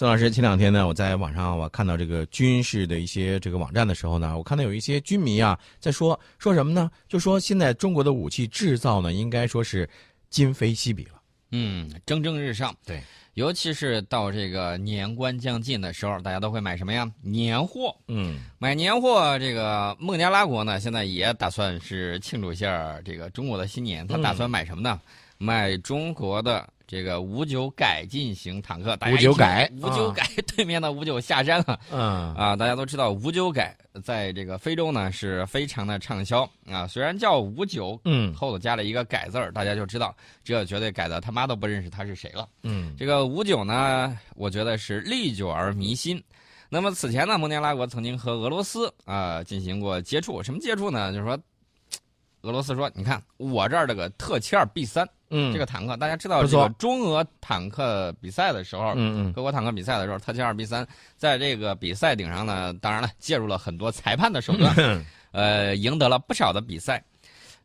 宋老师，前两天呢，我在网上我看到这个军事的一些这个网站的时候呢，我看到有一些军迷啊在说说什么呢？就说现在中国的武器制造呢，应该说是今非昔比了。嗯，蒸蒸日上。对，尤其是到这个年关将近的时候，大家都会买什么呀？年货。嗯，买年货，这个孟加拉国呢，现在也打算是庆祝一下这个中国的新年。他打算买什么呢？买中国的。这个五九改进型坦克，五九改，五九改，对面的五九下山了。嗯啊，大家都知道五九改在这个非洲呢是非常的畅销啊。虽然叫五九，嗯，后头加了一个改字儿，大家就知道这绝对改的他妈都不认识他是谁了。嗯，这个五九呢，我觉得是历久而弥新。那么此前呢，孟加拉国曾经和俄罗斯啊进行过接触，什么接触呢？就是说，俄罗斯说，你看我这儿这个特七二 B 三。嗯，这个坦克大家知道，这个中俄坦克比赛的时候，嗯嗯，各国坦克比赛的时候，特七二 B 三在这个比赛顶上呢，当然了，介入了很多裁判的手段，呃，赢得了不少的比赛，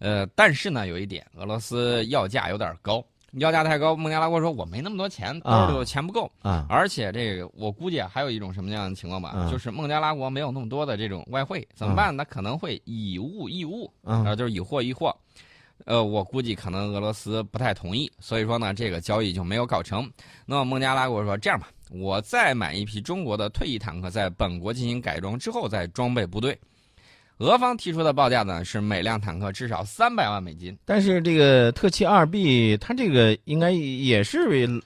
呃，但是呢，有一点，俄罗斯要价有点高，要价太高，孟加拉国说我没那么多钱，兜里钱不够啊，而且这个我估计还有一种什么样的情况吧，就是孟加拉国没有那么多的这种外汇，怎么办？那可能会以物易物，啊，就是以货易货。呃，我估计可能俄罗斯不太同意，所以说呢，这个交易就没有搞成。那么孟加拉国说：“这样吧，我再买一批中国的退役坦克，在本国进行改装之后再装备部队。”俄方提出的报价呢是每辆坦克至少三百万美金，但是这个特七二 B 它这个应该也是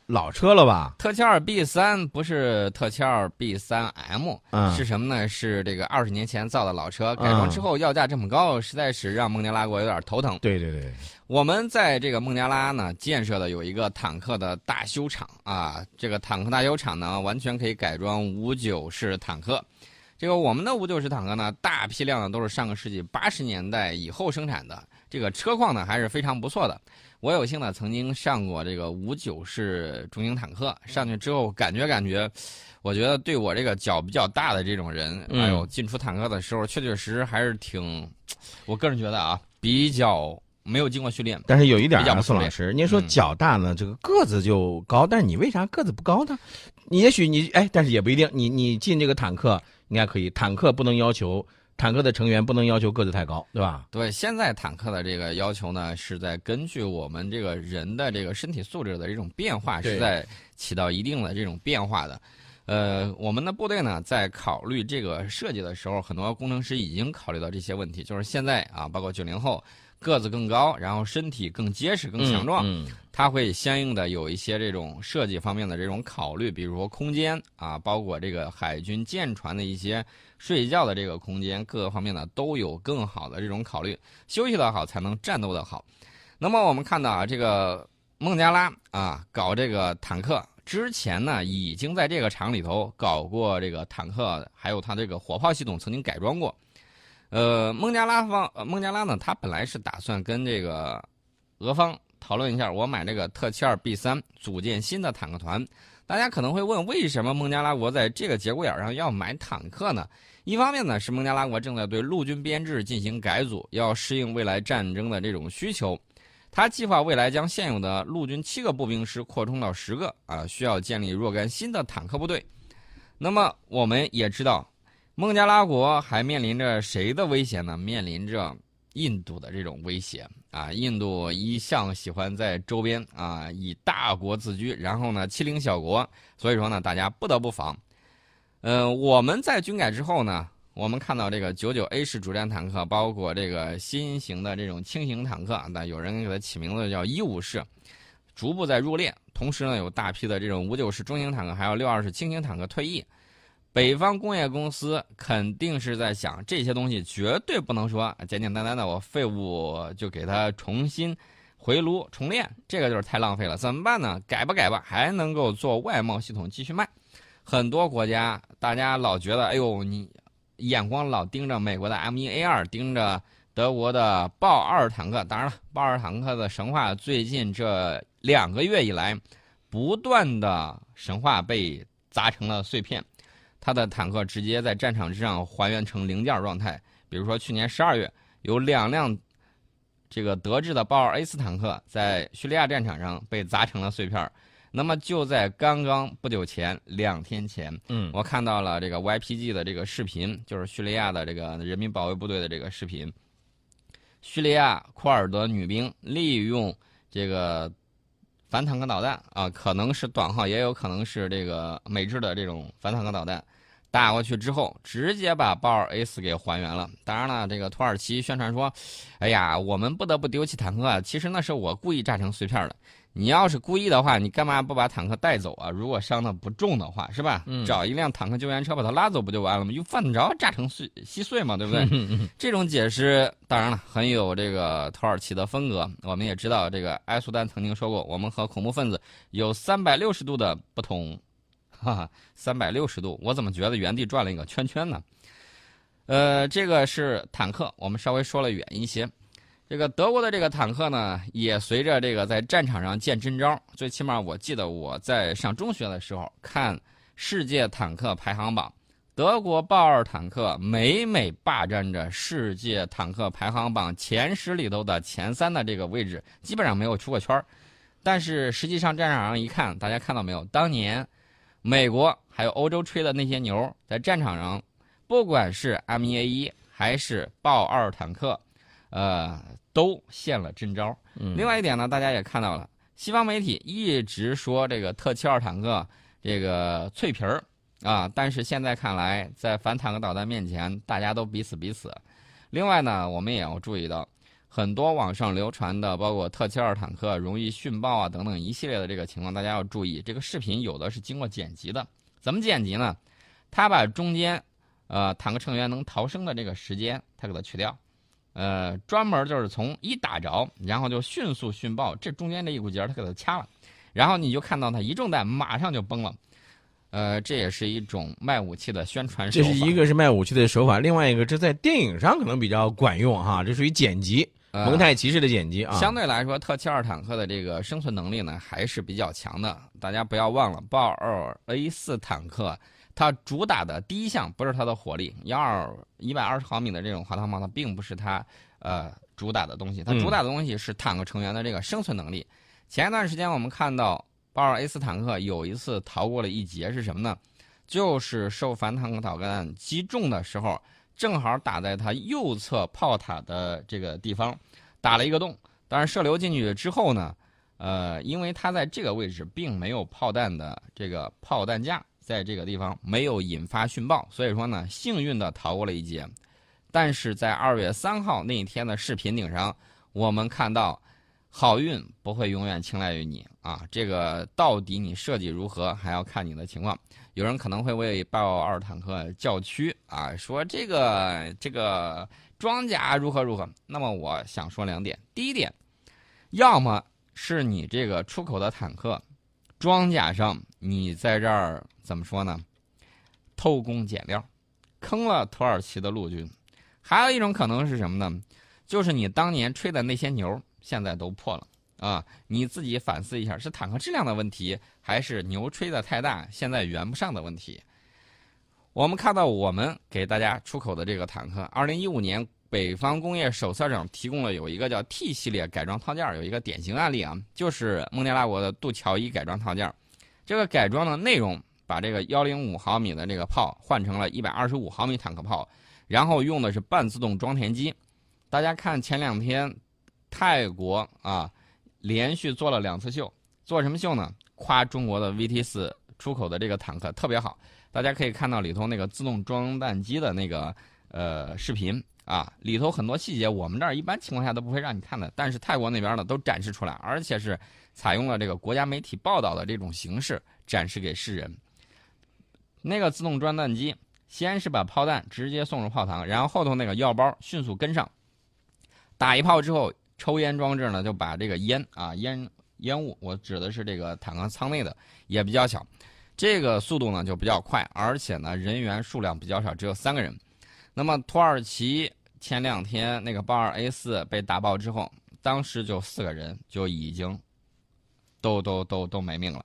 老车了吧？特七二 B 三不是特七二 B 三 M，是什么呢？是这个二十年前造的老车，改装之后要价这么高，实在是让孟加拉国有点头疼。对对对，我们在这个孟加拉呢建设的有一个坦克的大修厂啊，这个坦克大修厂呢完全可以改装五九式坦克。这个我们的五九式坦克呢，大批量的都是上个世纪八十年代以后生产的，这个车况呢还是非常不错的。我有幸呢曾经上过这个五九式中型坦克，上去之后感觉感觉，我觉得对我这个脚比较大的这种人，哎呦，进出坦克的时候确确实实还是挺，我个人觉得啊，比较没有经过训练。但是有一点啊，宋老师，您说脚大呢，这个个子就高，但是你为啥个子不高呢？你也许你哎，但是也不一定，你你进这个坦克。应该可以，坦克不能要求坦克的成员不能要求个子太高，对吧？对，现在坦克的这个要求呢，是在根据我们这个人的这个身体素质的这种变化，是在起到一定的这种变化的。呃，我们的部队呢，在考虑这个设计的时候，很多工程师已经考虑到这些问题，就是现在啊，包括九零后。个子更高，然后身体更结实、更强壮，它会相应的有一些这种设计方面的这种考虑，比如说空间啊，包括这个海军舰船的一些睡觉的这个空间，各个方面呢都有更好的这种考虑。休息的好才能战斗的好。那么我们看到啊，这个孟加拉啊搞这个坦克之前呢，已经在这个厂里头搞过这个坦克，还有它这个火炮系统曾经改装过。呃，孟加拉方，呃孟加拉呢，他本来是打算跟这个俄方讨论一下，我买这个特七二 B 三，组建新的坦克团。大家可能会问，为什么孟加拉国在这个节骨眼上要买坦克呢？一方面呢，是孟加拉国正在对陆军编制进行改组，要适应未来战争的这种需求。他计划未来将现有的陆军七个步兵师扩充到十个，啊，需要建立若干新的坦克部队。那么我们也知道。孟加拉国还面临着谁的威胁呢？面临着印度的这种威胁啊！印度一向喜欢在周边啊以大国自居，然后呢欺凌小国，所以说呢大家不得不防。呃，我们在军改之后呢，我们看到这个九九 A 式主战坦克，包括这个新型的这种轻型坦克，那有人给它起名字叫一五式，逐步在入列。同时呢，有大批的这种五九式中型坦克，还有六二式轻型坦克退役。北方工业公司肯定是在想这些东西，绝对不能说简简单单的我废物就给它重新回炉重练，这个就是太浪费了。怎么办呢？改吧改吧，还能够做外贸系统继续卖。很多国家大家老觉得，哎呦，你眼光老盯着美国的 M 一 A 二，盯着德国的豹二坦克。当然了，豹二坦克的神话最近这两个月以来，不断的神话被砸成了碎片。他的坦克直接在战场之上还原成零件状态，比如说去年十二月有两辆这个德制的豹二 A 四坦克在叙利亚战场上被砸成了碎片那么就在刚刚不久前，两天前，嗯，我看到了这个 YPG 的这个视频，就是叙利亚的这个人民保卫部队的这个视频。叙利亚库尔德女兵利用这个反坦克导弹啊，可能是短号，也有可能是这个美制的这种反坦克导弹。打过去之后，直接把豹二 A 四给还原了。当然了，这个土耳其宣传说：“哎呀，我们不得不丢弃坦克啊！其实那是我故意炸成碎片的。你要是故意的话，你干嘛不把坦克带走啊？如果伤的不重的话，是吧？找一辆坦克救援车把它拉走不就完了吗？又犯得着炸成碎稀碎吗？对不对？这种解释当然了，很有这个土耳其的风格。我们也知道，这个埃苏丹曾经说过，我们和恐怖分子有三百六十度的不同。”哈哈，三百六十度，我怎么觉得原地转了一个圈圈呢？呃，这个是坦克，我们稍微说了远一些。这个德国的这个坦克呢，也随着这个在战场上见真招。最起码我记得我在上中学的时候看世界坦克排行榜，德国豹二坦克每每霸占着世界坦克排行榜前十里头的前三的这个位置，基本上没有出过圈但是实际上战场上一看，大家看到没有？当年。美国还有欧洲吹的那些牛，在战场上，不管是 M 一 A 一还是豹二坦克，呃，都现了真招。另外一点呢，大家也看到了，西方媒体一直说这个特七二坦克这个脆皮儿啊，但是现在看来，在反坦克导弹面前，大家都彼此彼此。另外呢，我们也要注意到。很多网上流传的，包括特七二坦克容易殉爆啊等等一系列的这个情况，大家要注意。这个视频有的是经过剪辑的，怎么剪辑呢？他把中间，呃，坦克成员能逃生的这个时间，他给它去掉，呃，专门就是从一打着，然后就迅速殉爆，这中间这一股节他给它掐了，然后你就看到他一中弹马上就崩了。呃，这也是一种卖武器的宣传。这是一个是卖武器的手法，另外一个这在电影上可能比较管用哈，这属于剪辑，蒙太奇式的剪辑啊。相对来说，特七二坦克的这个生存能力呢还是比较强的。大家不要忘了，豹二 A 四坦克它主打的第一项不是它的火力，幺二一百二十毫米的这种滑膛炮，它并不是它呃主打的东西，它主打的东西是坦克成员的这个生存能力。前一段时间我们看到。豹二 A 四坦克有一次逃过了一劫，是什么呢？就是受反坦克导弹击中的时候，正好打在它右侧炮塔的这个地方，打了一个洞。当然，射流进去之后呢，呃，因为它在这个位置并没有炮弹的这个炮弹架，在这个地方没有引发殉爆，所以说呢，幸运的逃过了一劫。但是在二月三号那一天的视频顶上，我们看到。好运不会永远青睐于你啊！这个到底你设计如何，还要看你的情况。有人可能会为豹二坦克叫屈啊，说这个这个装甲如何如何。那么我想说两点：第一点，要么是你这个出口的坦克装甲上你在这儿怎么说呢？偷工减料，坑了土耳其的陆军；还有一种可能是什么呢？就是你当年吹的那些牛。现在都破了啊！你自己反思一下，是坦克质量的问题，还是牛吹的太大，现在圆不上的问题？我们看到我们给大家出口的这个坦克，二零一五年北方工业手册上提供了有一个叫 T 系列改装套件，有一个典型案例啊，就是孟加拉国的杜乔伊改装套件。这个改装的内容，把这个幺零五毫米的这个炮换成了一百二十五毫米坦克炮，然后用的是半自动装填机。大家看前两天。泰国啊，连续做了两次秀，做什么秀呢？夸中国的 VT 四出口的这个坦克特别好。大家可以看到里头那个自动装弹机的那个呃视频啊，里头很多细节我们这儿一般情况下都不会让你看的，但是泰国那边呢都展示出来，而且是采用了这个国家媒体报道的这种形式展示给世人。那个自动装弹机先是把炮弹直接送入炮膛，然后后头那个药包迅速跟上，打一炮之后。抽烟装置呢，就把这个烟啊烟烟雾，我指的是这个坦克舱内的也比较小，这个速度呢就比较快，而且呢人员数量比较少，只有三个人。那么土耳其前两天那个豹二 A 四被打爆之后，当时就四个人就已经都都都都没命了。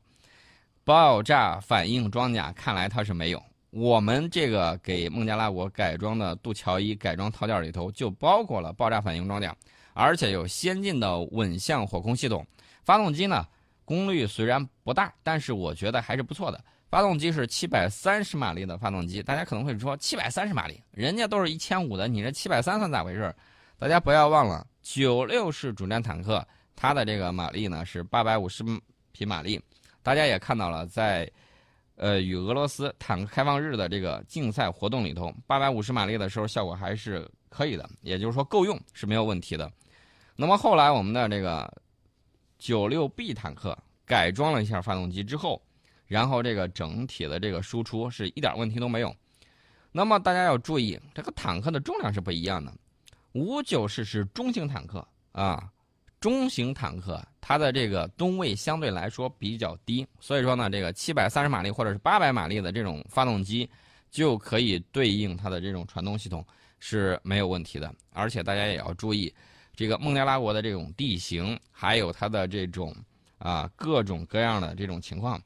爆炸反应装甲看来它是没有，我们这个给孟加拉国改装的杜乔伊改装套件里头就包括了爆炸反应装甲。而且有先进的稳向火控系统，发动机呢，功率虽然不大，但是我觉得还是不错的。发动机是七百三十马力的发动机，大家可能会说七百三十马力，人家都是一千五的，你这七百三算咋回事？大家不要忘了，九六式主战坦克它的这个马力呢是八百五十匹马力。大家也看到了，在呃与俄罗斯坦克开放日的这个竞赛活动里头，八百五十马力的时候效果还是可以的，也就是说够用是没有问题的。那么后来我们的这个九六 B 坦克改装了一下发动机之后，然后这个整体的这个输出是一点问题都没有。那么大家要注意，这个坦克的重量是不一样的。五九式是中型坦克啊，中型坦克它的这个吨位相对来说比较低，所以说呢，这个七百三十马力或者是八百马力的这种发动机就可以对应它的这种传动系统是没有问题的。而且大家也要注意。这个孟加拉国的这种地形，还有它的这种啊各种各样的这种情况，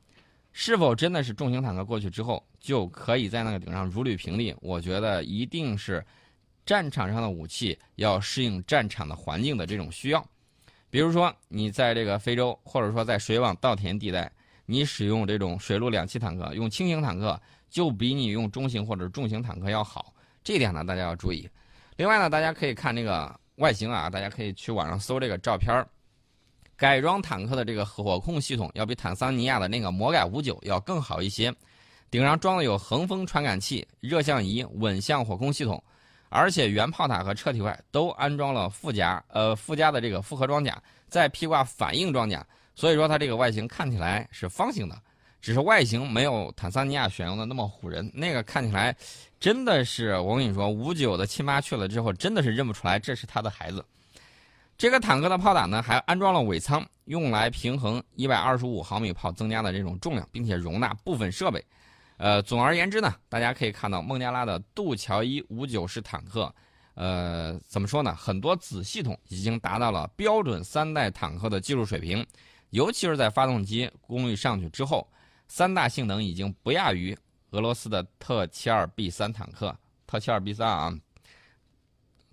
是否真的是重型坦克过去之后就可以在那个顶上如履平地？我觉得一定是战场上的武器要适应战场的环境的这种需要。比如说你在这个非洲，或者说在水网稻田地带，你使用这种水陆两栖坦克，用轻型坦克就比你用中型或者重型坦克要好。这点呢，大家要注意。另外呢，大家可以看这个。外形啊，大家可以去网上搜这个照片改装坦克的这个火控系统要比坦桑尼亚的那个魔改五九要更好一些。顶上装的有横风传感器、热像仪、稳向火控系统，而且原炮塔和车体外都安装了附加呃附加的这个复合装甲，再披挂反应装甲，所以说它这个外形看起来是方形的。只是外形没有坦桑尼亚选用的那么唬人，那个看起来真的是我跟你说，五九的亲妈去了之后，真的是认不出来这是他的孩子。这个坦克的炮塔呢，还安装了尾舱，用来平衡一百二十五毫米炮增加的这种重量，并且容纳部分设备。呃，总而言之呢，大家可以看到孟加拉的杜乔伊五九式坦克，呃，怎么说呢？很多子系统已经达到了标准三代坦克的技术水平，尤其是在发动机功率上去之后。三大性能已经不亚于俄罗斯的特七二 B 三坦克，特七二 B 三啊。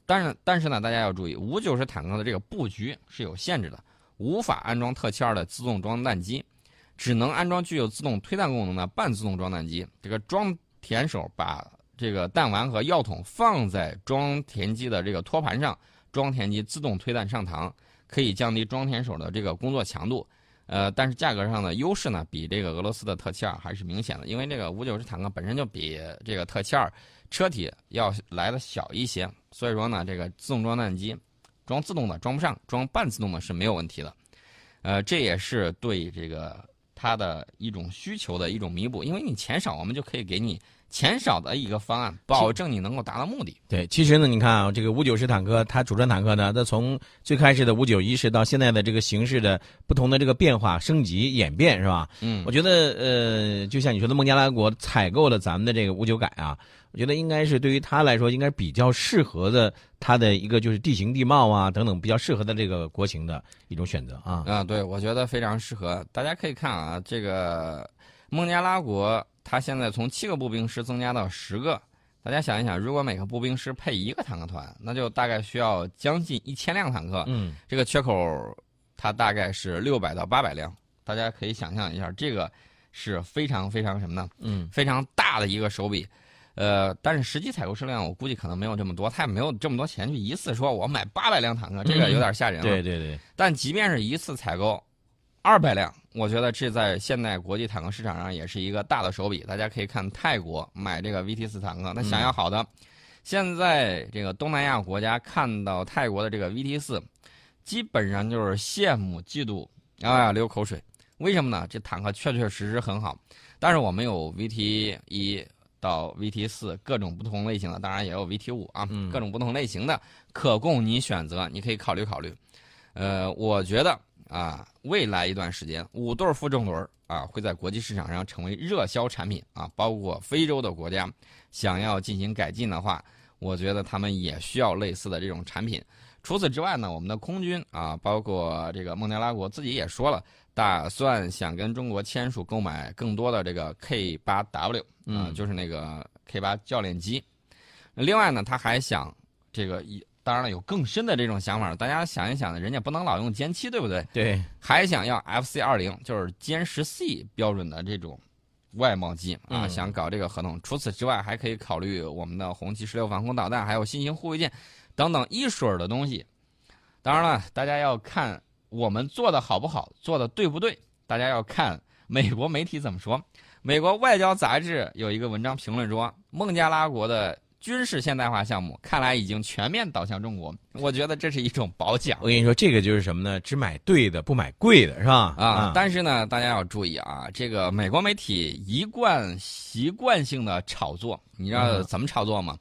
但是但是呢，大家要注意，五九式坦克的这个布局是有限制的，无法安装特七二的自动装弹机，只能安装具有自动推弹功能的半自动装弹机。这个装填手把这个弹丸和药筒放在装填机的这个托盘上，装填机自动推弹上膛，可以降低装填手的这个工作强度。呃，但是价格上的优势呢，比这个俄罗斯的特七二还是明显的，因为这个五九式坦克本身就比这个特七二车体要来的小一些，所以说呢，这个自动装弹机装自动的装不上，装半自动的是没有问题的。呃，这也是对这个它的一种需求的一种弥补，因为你钱少，我们就可以给你。钱少的一个方案，保证你能够达到目的。对，其实呢，你看啊，这个五九式坦克，它主战坦克呢，它从最开始的五九一式到现在的这个形式的不同的这个变化、升级、演变，是吧？嗯，我觉得呃，就像你说的，孟加拉国采购了咱们的这个五九改啊，我觉得应该是对于他来说，应该比较适合的，他的一个就是地形地貌啊等等比较适合的这个国情的一种选择啊。啊，对，我觉得非常适合。大家可以看啊，这个孟加拉国。它现在从七个步兵师增加到十个，大家想一想，如果每个步兵师配一个坦克团，那就大概需要将近一千辆坦克。嗯，这个缺口它大概是六百到八百辆，大家可以想象一下，这个是非常非常什么呢？嗯，非常大的一个手笔。呃，但是实际采购数量我估计可能没有这么多，他也没有这么多钱去一次说我买八百辆坦克，这个有点吓人了。对对对。但即便是一次采购。二百辆，我觉得这在现在国际坦克市场上也是一个大的手笔。大家可以看泰国买这个 VT 四坦克，那想要好的，现在这个东南亚国家看到泰国的这个 VT 四，基本上就是羡慕嫉妒啊，流口水。为什么呢？这坦克确确实实很好，但是我们有 VT 一到 VT 四各种不同类型的，当然也有 VT 五啊，各种不同类型的可供你选择，你可以考虑考虑。呃，我觉得。啊，未来一段时间，五对负重轮啊会在国际市场上成为热销产品啊，包括非洲的国家想要进行改进的话，我觉得他们也需要类似的这种产品。除此之外呢，我们的空军啊，包括这个孟加拉国自己也说了，打算想跟中国签署购买更多的这个 K 八 W 啊，就是那个 K 八教练机。另外呢，他还想这个一当然了，有更深的这种想法。大家想一想，人家不能老用歼七，对不对？对，还想要 FC 二零，就是歼十 C 标准的这种外贸机啊，想搞这个合同。除此之外，还可以考虑我们的红旗十六防空导弹，还有新型护卫舰等等一水儿的东西。当然了，大家要看我们做的好不好，做的对不对。大家要看美国媒体怎么说。美国外交杂志有一个文章评论说，孟加拉国的。军事现代化项目看来已经全面倒向中国，我觉得这是一种褒奖。我跟你说，这个就是什么呢？只买对的，不买贵的，是吧？啊！但是呢，大家要注意啊，这个美国媒体一贯习惯性的炒作，你知道怎么炒作吗？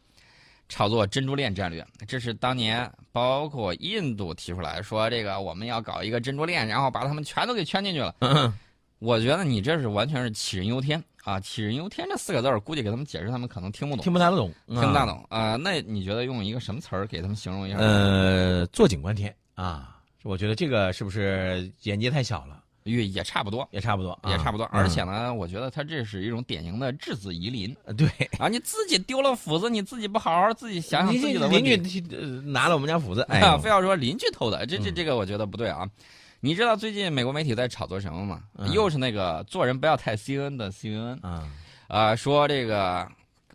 炒作珍珠链战略，这是当年包括印度提出来说，这个我们要搞一个珍珠链，然后把他们全都给圈进去了。我觉得你这是完全是杞人忧天。啊，杞人忧天这四个字儿，估计给他们解释，他们可能听不懂，听不太懂，听不大懂啊。那你觉得用一个什么词儿给他们形容一下？呃，坐井观天啊，我觉得这个是不是眼界太小了？也也差不多，也差不多，也差不多。而且呢，我觉得他这是一种典型的质子疑邻。对啊，你自己丢了斧子，你自己不好好自己想想自己的邻居拿了我们家斧子，哎，非要说邻居偷的，这这这个我觉得不对啊。你知道最近美国媒体在炒作什么吗？又是那个做人不要太 C N 的 C N 啊，啊说这个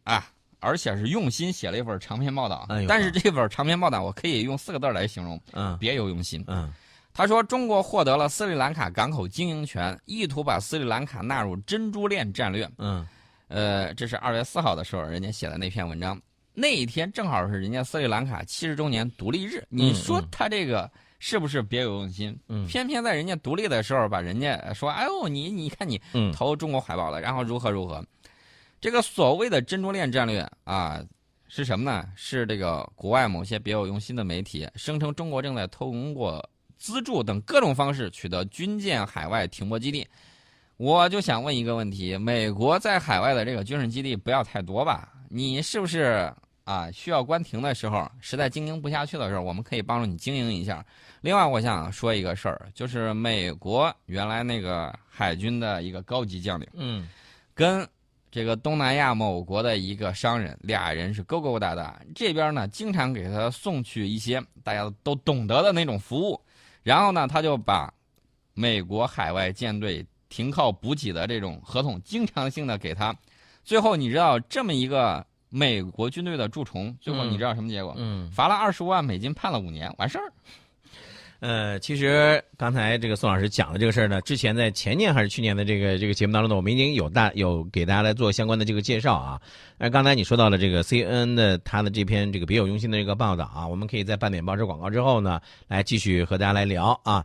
啊，而且是用心写了一份长篇报道。但是这份长篇报道我可以用四个字来形容：嗯，别有用心。嗯，他说中国获得了斯里兰卡港口经营权，意图把斯里兰卡纳入珍珠链战略。嗯，呃，这是二月四号的时候人家写的那篇文章，那一天正好是人家斯里兰卡七十周年独立日。你说他这个。是不是别有用心？嗯，偏偏在人家独立的时候，把人家说：“哎呦，你你看你投中国怀抱了，然后如何如何？”这个所谓的珍珠链战略啊，是什么呢？是这个国外某些别有用心的媒体声称中国正在通过资助等各种方式取得军舰海外停泊基地。我就想问一个问题：美国在海外的这个军事基地不要太多吧？你是不是？啊，需要关停的时候，实在经营不下去的时候，我们可以帮助你经营一下。另外，我想说一个事儿，就是美国原来那个海军的一个高级将领，嗯，跟这个东南亚某国的一个商人，俩人是勾勾搭搭。这边呢，经常给他送去一些大家都懂得的那种服务，然后呢，他就把美国海外舰队停靠补给的这种合同，经常性的给他。最后，你知道这么一个。美国军队的蛀虫，最后你知道什么结果？嗯，罚了二十五万美金，判了五年，完事儿。呃，其实刚才这个宋老师讲的这个事儿呢，之前在前年还是去年的这个这个节目当中呢，我们已经有大有给大家来做相关的这个介绍啊。那刚才你说到了这个 C N 的他的这篇这个别有用心的这个报道啊，我们可以在半点报纸广告之后呢，来继续和大家来聊啊。